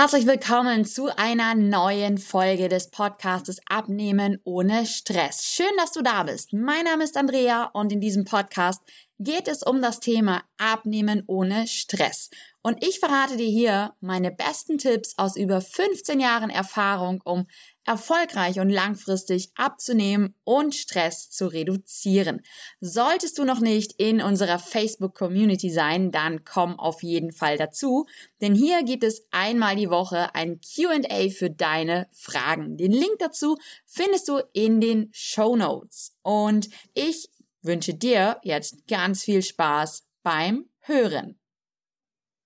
Herzlich willkommen zu einer neuen Folge des Podcastes Abnehmen ohne Stress. Schön, dass du da bist. Mein Name ist Andrea und in diesem Podcast geht es um das Thema Abnehmen ohne Stress. Und ich verrate dir hier meine besten Tipps aus über 15 Jahren Erfahrung, um erfolgreich und langfristig abzunehmen und Stress zu reduzieren. Solltest du noch nicht in unserer Facebook-Community sein, dann komm auf jeden Fall dazu, denn hier gibt es einmal die Woche ein QA für deine Fragen. Den Link dazu findest du in den Show Notes. Und ich wünsche dir jetzt ganz viel Spaß beim Hören.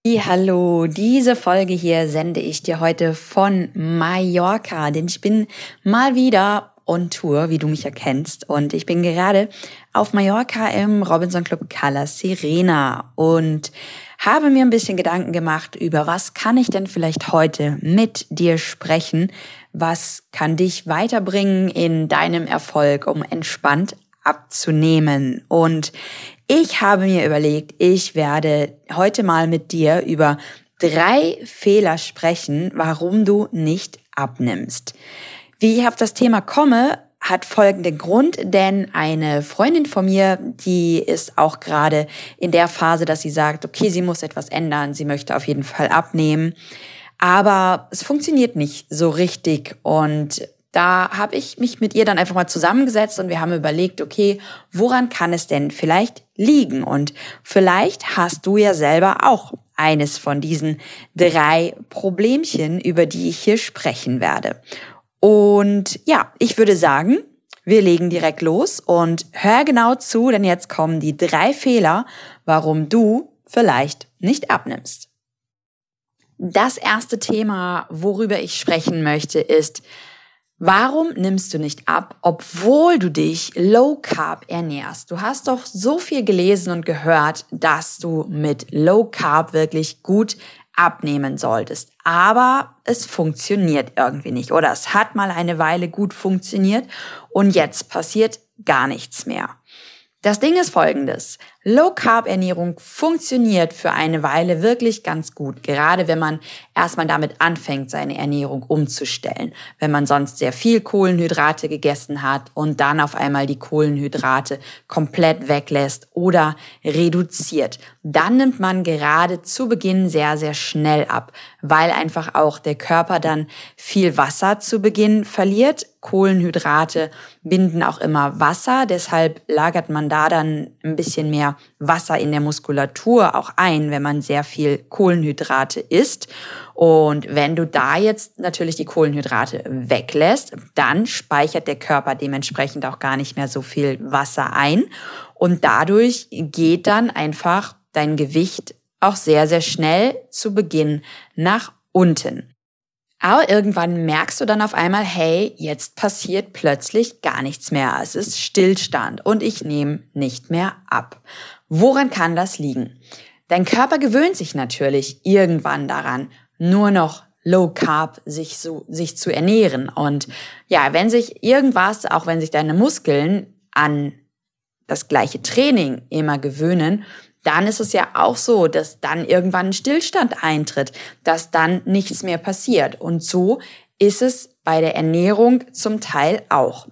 Hallo, diese Folge hier sende ich dir heute von Mallorca, denn ich bin mal wieder on Tour, wie du mich erkennst. Und ich bin gerade auf Mallorca im Robinson Club Cala Serena und habe mir ein bisschen Gedanken gemacht über was kann ich denn vielleicht heute mit dir sprechen? Was kann dich weiterbringen in deinem Erfolg, um entspannt abzunehmen? Und ich habe mir überlegt, ich werde heute mal mit dir über drei Fehler sprechen, warum du nicht abnimmst. Wie ich auf das Thema komme, hat folgenden Grund, denn eine Freundin von mir, die ist auch gerade in der Phase, dass sie sagt, okay, sie muss etwas ändern, sie möchte auf jeden Fall abnehmen, aber es funktioniert nicht so richtig und da habe ich mich mit ihr dann einfach mal zusammengesetzt und wir haben überlegt, okay, woran kann es denn vielleicht liegen? Und vielleicht hast du ja selber auch eines von diesen drei Problemchen, über die ich hier sprechen werde. Und ja, ich würde sagen, wir legen direkt los und hör genau zu, denn jetzt kommen die drei Fehler, warum du vielleicht nicht abnimmst. Das erste Thema, worüber ich sprechen möchte, ist, Warum nimmst du nicht ab, obwohl du dich low carb ernährst? Du hast doch so viel gelesen und gehört, dass du mit low carb wirklich gut abnehmen solltest. Aber es funktioniert irgendwie nicht oder es hat mal eine Weile gut funktioniert und jetzt passiert gar nichts mehr. Das Ding ist folgendes. Low Carb Ernährung funktioniert für eine Weile wirklich ganz gut, gerade wenn man erstmal damit anfängt, seine Ernährung umzustellen. Wenn man sonst sehr viel Kohlenhydrate gegessen hat und dann auf einmal die Kohlenhydrate komplett weglässt oder reduziert, dann nimmt man gerade zu Beginn sehr, sehr schnell ab, weil einfach auch der Körper dann viel Wasser zu Beginn verliert. Kohlenhydrate binden auch immer Wasser, deshalb lagert man da dann ein bisschen mehr Wasser in der Muskulatur auch ein, wenn man sehr viel Kohlenhydrate isst. Und wenn du da jetzt natürlich die Kohlenhydrate weglässt, dann speichert der Körper dementsprechend auch gar nicht mehr so viel Wasser ein. Und dadurch geht dann einfach dein Gewicht auch sehr, sehr schnell zu Beginn nach unten. Aber irgendwann merkst du dann auf einmal, hey, jetzt passiert plötzlich gar nichts mehr. Es ist Stillstand und ich nehme nicht mehr ab. Woran kann das liegen? Dein Körper gewöhnt sich natürlich irgendwann daran, nur noch Low Carb sich, so, sich zu ernähren. Und ja, wenn sich irgendwas, auch wenn sich deine Muskeln an das gleiche Training immer gewöhnen, dann ist es ja auch so, dass dann irgendwann ein Stillstand eintritt, dass dann nichts mehr passiert. Und so ist es bei der Ernährung zum Teil auch.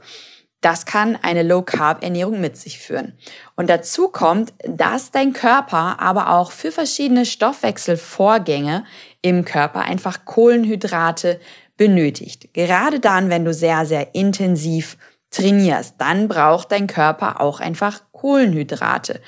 Das kann eine Low-Carb-Ernährung mit sich führen. Und dazu kommt, dass dein Körper aber auch für verschiedene Stoffwechselvorgänge im Körper einfach Kohlenhydrate benötigt. Gerade dann, wenn du sehr, sehr intensiv trainierst, dann braucht dein Körper auch einfach Kohlenhydrate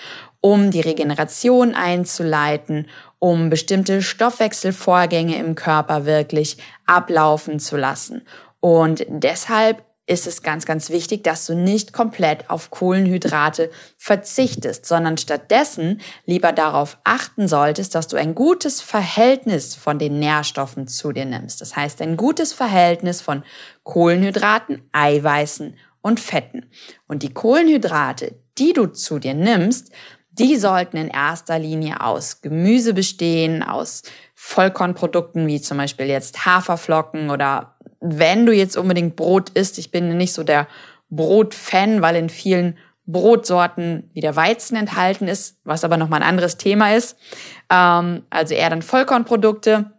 um die Regeneration einzuleiten, um bestimmte Stoffwechselvorgänge im Körper wirklich ablaufen zu lassen. Und deshalb ist es ganz, ganz wichtig, dass du nicht komplett auf Kohlenhydrate verzichtest, sondern stattdessen lieber darauf achten solltest, dass du ein gutes Verhältnis von den Nährstoffen zu dir nimmst. Das heißt, ein gutes Verhältnis von Kohlenhydraten, Eiweißen und Fetten. Und die Kohlenhydrate, die du zu dir nimmst, die sollten in erster Linie aus Gemüse bestehen, aus Vollkornprodukten wie zum Beispiel jetzt Haferflocken oder wenn du jetzt unbedingt Brot isst, ich bin nicht so der Brotfan, weil in vielen Brotsorten wieder Weizen enthalten ist, was aber nochmal ein anderes Thema ist. Ähm, also eher dann Vollkornprodukte.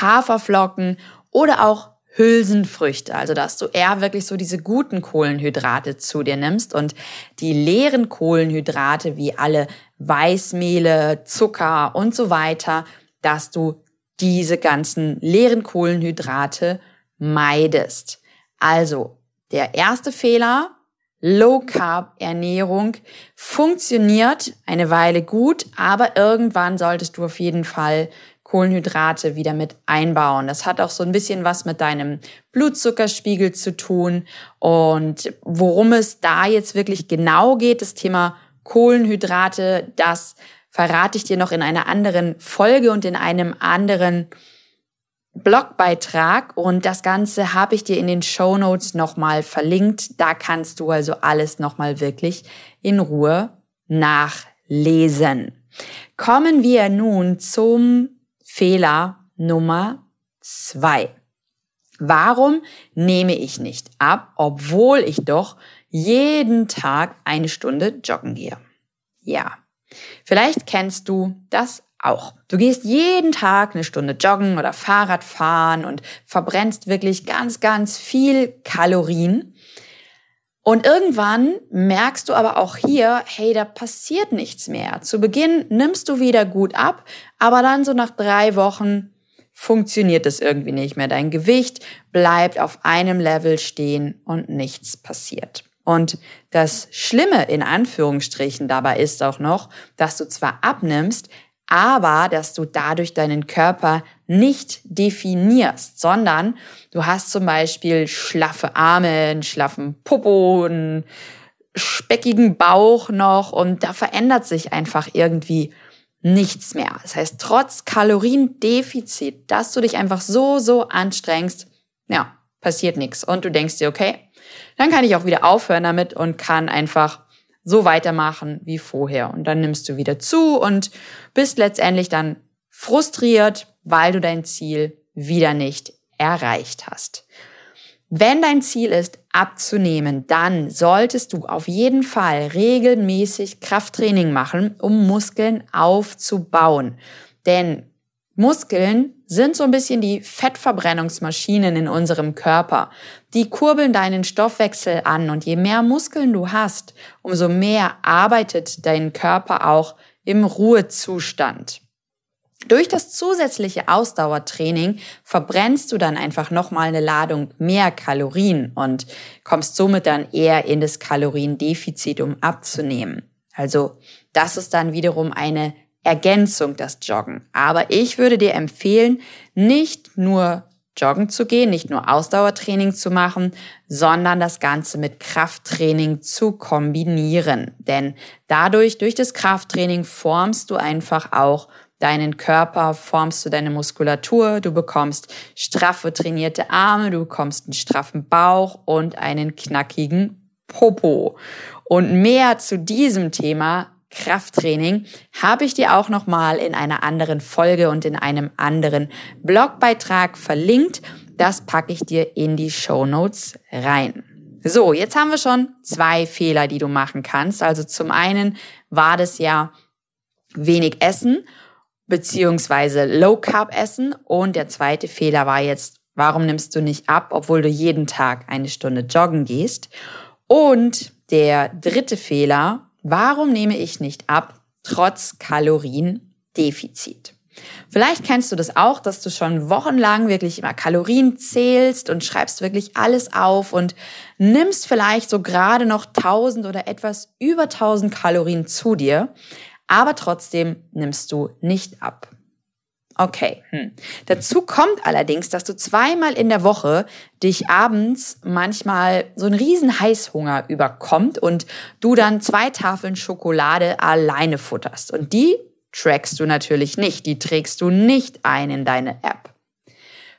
Haferflocken oder auch Hülsenfrüchte, also dass du eher wirklich so diese guten Kohlenhydrate zu dir nimmst und die leeren Kohlenhydrate wie alle Weißmehle, Zucker und so weiter, dass du diese ganzen leeren Kohlenhydrate meidest. Also der erste Fehler, Low Carb Ernährung funktioniert eine Weile gut, aber irgendwann solltest du auf jeden Fall Kohlenhydrate wieder mit einbauen. Das hat auch so ein bisschen was mit deinem Blutzuckerspiegel zu tun. Und worum es da jetzt wirklich genau geht, das Thema Kohlenhydrate, das verrate ich dir noch in einer anderen Folge und in einem anderen Blogbeitrag und das Ganze habe ich dir in den Show Notes nochmal verlinkt. Da kannst du also alles nochmal wirklich in Ruhe nachlesen. Kommen wir nun zum Fehler Nummer zwei. Warum nehme ich nicht ab, obwohl ich doch jeden Tag eine Stunde joggen gehe? Ja, vielleicht kennst du das auch. Du gehst jeden Tag eine Stunde joggen oder Fahrrad fahren und verbrennst wirklich ganz, ganz viel Kalorien. Und irgendwann merkst du aber auch hier, hey, da passiert nichts mehr. Zu Beginn nimmst du wieder gut ab, aber dann so nach drei Wochen funktioniert es irgendwie nicht mehr. Dein Gewicht bleibt auf einem Level stehen und nichts passiert. Und das Schlimme in Anführungsstrichen dabei ist auch noch, dass du zwar abnimmst, aber dass du dadurch deinen Körper nicht definierst, sondern du hast zum Beispiel schlaffe Arme, einen schlaffen Popo, einen speckigen Bauch noch und da verändert sich einfach irgendwie nichts mehr. Das heißt, trotz Kaloriendefizit, dass du dich einfach so, so anstrengst, ja, passiert nichts. Und du denkst dir, okay, dann kann ich auch wieder aufhören damit und kann einfach so weitermachen wie vorher. Und dann nimmst du wieder zu und bist letztendlich dann frustriert, weil du dein Ziel wieder nicht erreicht hast. Wenn dein Ziel ist, abzunehmen, dann solltest du auf jeden Fall regelmäßig Krafttraining machen, um Muskeln aufzubauen. Denn Muskeln sind so ein bisschen die Fettverbrennungsmaschinen in unserem Körper. Die kurbeln deinen Stoffwechsel an und je mehr Muskeln du hast, umso mehr arbeitet dein Körper auch im Ruhezustand. Durch das zusätzliche Ausdauertraining verbrennst du dann einfach nochmal eine Ladung mehr Kalorien und kommst somit dann eher in das Kaloriendefizit, um abzunehmen. Also das ist dann wiederum eine Ergänzung, das Joggen. Aber ich würde dir empfehlen, nicht nur joggen zu gehen, nicht nur Ausdauertraining zu machen, sondern das Ganze mit Krafttraining zu kombinieren. Denn dadurch, durch das Krafttraining formst du einfach auch deinen Körper, formst du deine Muskulatur, du bekommst straffe trainierte Arme, du bekommst einen straffen Bauch und einen knackigen Popo. Und mehr zu diesem Thema Krafttraining habe ich dir auch noch mal in einer anderen Folge und in einem anderen Blogbeitrag verlinkt. Das packe ich dir in die Show Notes rein. So, jetzt haben wir schon zwei Fehler, die du machen kannst. Also zum einen war das ja wenig Essen beziehungsweise Low Carb Essen und der zweite Fehler war jetzt, warum nimmst du nicht ab, obwohl du jeden Tag eine Stunde joggen gehst? Und der dritte Fehler Warum nehme ich nicht ab, trotz Kaloriendefizit? Vielleicht kennst du das auch, dass du schon wochenlang wirklich immer Kalorien zählst und schreibst wirklich alles auf und nimmst vielleicht so gerade noch 1000 oder etwas über 1000 Kalorien zu dir, aber trotzdem nimmst du nicht ab. Okay. Hm. Dazu kommt allerdings, dass du zweimal in der Woche dich abends manchmal so ein riesen Heißhunger überkommt und du dann zwei Tafeln Schokolade alleine futterst. Und die trackst du natürlich nicht, die trägst du nicht ein in deine App.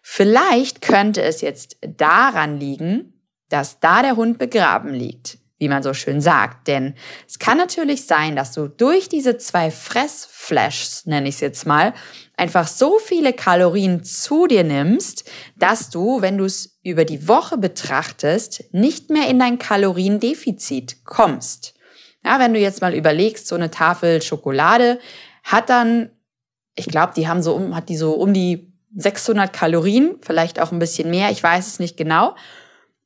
Vielleicht könnte es jetzt daran liegen, dass da der Hund begraben liegt wie man so schön sagt. Denn es kann natürlich sein, dass du durch diese zwei Fressflashs, nenne ich es jetzt mal, einfach so viele Kalorien zu dir nimmst, dass du, wenn du es über die Woche betrachtest, nicht mehr in dein Kaloriendefizit kommst. Ja, wenn du jetzt mal überlegst, so eine Tafel Schokolade hat dann, ich glaube, die haben so um, hat die so um die 600 Kalorien, vielleicht auch ein bisschen mehr, ich weiß es nicht genau.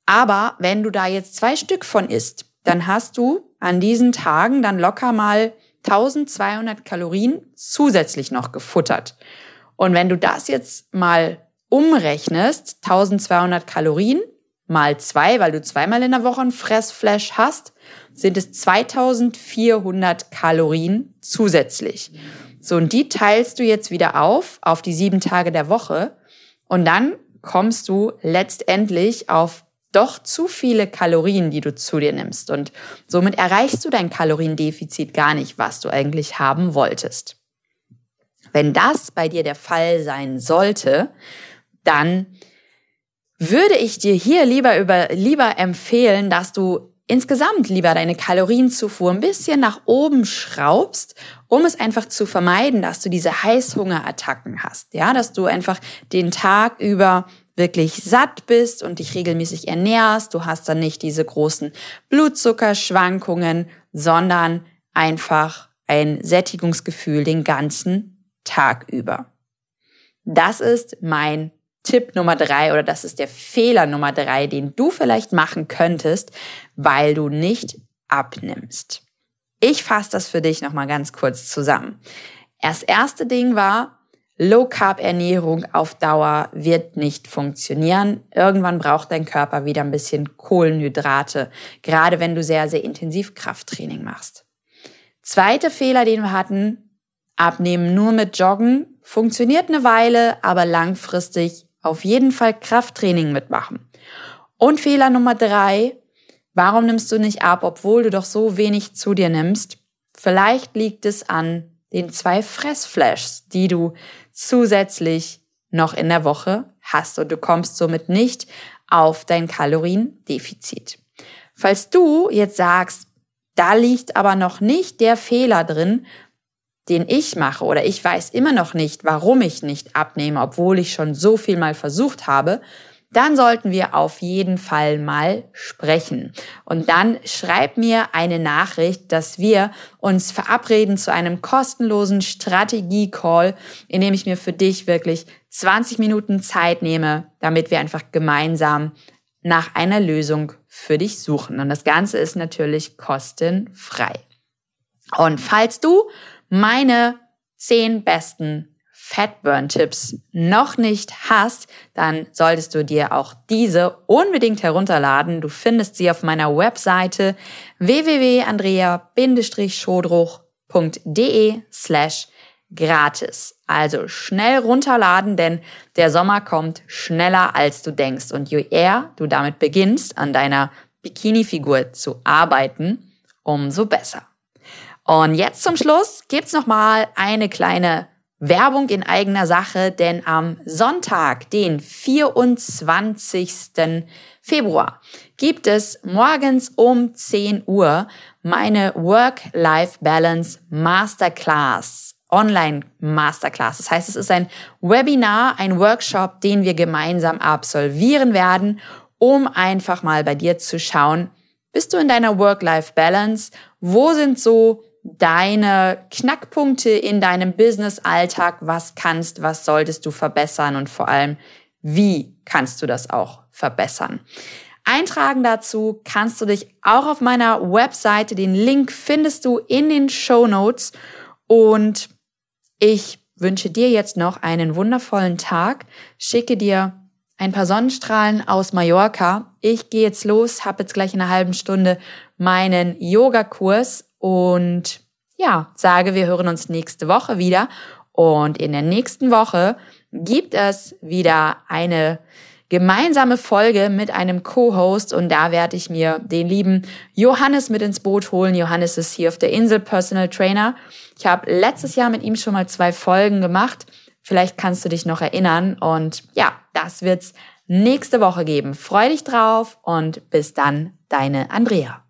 Aber wenn du da jetzt zwei Stück von isst, dann hast du an diesen Tagen dann locker mal 1200 Kalorien zusätzlich noch gefuttert. Und wenn du das jetzt mal umrechnest, 1200 Kalorien mal zwei, weil du zweimal in der Woche ein Fressflash hast, sind es 2400 Kalorien zusätzlich. So, und die teilst du jetzt wieder auf, auf die sieben Tage der Woche. Und dann kommst du letztendlich auf doch zu viele Kalorien, die du zu dir nimmst. Und somit erreichst du dein Kaloriendefizit gar nicht, was du eigentlich haben wolltest. Wenn das bei dir der Fall sein sollte, dann würde ich dir hier lieber über, lieber empfehlen, dass du insgesamt lieber deine Kalorienzufuhr ein bisschen nach oben schraubst, um es einfach zu vermeiden, dass du diese Heißhungerattacken hast. Ja, dass du einfach den Tag über wirklich satt bist und dich regelmäßig ernährst. Du hast dann nicht diese großen Blutzuckerschwankungen, sondern einfach ein Sättigungsgefühl den ganzen Tag über. Das ist mein Tipp Nummer drei oder das ist der Fehler Nummer drei, den du vielleicht machen könntest, weil du nicht abnimmst. Ich fasse das für dich nochmal ganz kurz zusammen. Das erste Ding war, Low Carb Ernährung auf Dauer wird nicht funktionieren. Irgendwann braucht dein Körper wieder ein bisschen Kohlenhydrate, gerade wenn du sehr, sehr intensiv Krafttraining machst. Zweiter Fehler, den wir hatten, abnehmen nur mit Joggen, funktioniert eine Weile, aber langfristig auf jeden Fall Krafttraining mitmachen. Und Fehler Nummer drei, warum nimmst du nicht ab, obwohl du doch so wenig zu dir nimmst? Vielleicht liegt es an den zwei Fressflashs, die du zusätzlich noch in der Woche hast und du kommst somit nicht auf dein Kaloriendefizit. Falls du jetzt sagst, da liegt aber noch nicht der Fehler drin, den ich mache oder ich weiß immer noch nicht, warum ich nicht abnehme, obwohl ich schon so viel mal versucht habe, dann sollten wir auf jeden Fall mal sprechen. Und dann schreib mir eine Nachricht, dass wir uns verabreden zu einem kostenlosen Strategie-Call, in dem ich mir für dich wirklich 20 Minuten Zeit nehme, damit wir einfach gemeinsam nach einer Lösung für dich suchen. Und das Ganze ist natürlich kostenfrei. Und falls du meine zehn besten Fatburn-Tipps noch nicht hast, dann solltest du dir auch diese unbedingt herunterladen. Du findest sie auf meiner Webseite www.andrea-schodruch.de slash gratis. Also schnell runterladen, denn der Sommer kommt schneller als du denkst. Und je eher du damit beginnst, an deiner Bikini-Figur zu arbeiten, umso besser. Und jetzt zum Schluss gibt's noch mal eine kleine Werbung in eigener Sache, denn am Sonntag, den 24. Februar, gibt es morgens um 10 Uhr meine Work-Life-Balance Masterclass. Online Masterclass. Das heißt, es ist ein Webinar, ein Workshop, den wir gemeinsam absolvieren werden, um einfach mal bei dir zu schauen, bist du in deiner Work-Life-Balance? Wo sind so deine Knackpunkte in deinem Business-Alltag, was kannst, was solltest du verbessern und vor allem, wie kannst du das auch verbessern. Eintragen dazu kannst du dich auch auf meiner Webseite. Den Link findest du in den Show Notes. Und ich wünsche dir jetzt noch einen wundervollen Tag. Schicke dir ein paar Sonnenstrahlen aus Mallorca. Ich gehe jetzt los, habe jetzt gleich in einer halben Stunde meinen Yogakurs und ja, sage, wir hören uns nächste Woche wieder. Und in der nächsten Woche gibt es wieder eine gemeinsame Folge mit einem Co-Host und da werde ich mir den lieben Johannes mit ins Boot holen. Johannes ist hier auf der Insel Personal Trainer. Ich habe letztes Jahr mit ihm schon mal zwei Folgen gemacht. Vielleicht kannst du dich noch erinnern und ja, das wird's nächste Woche geben. Freu dich drauf und bis dann, deine Andrea.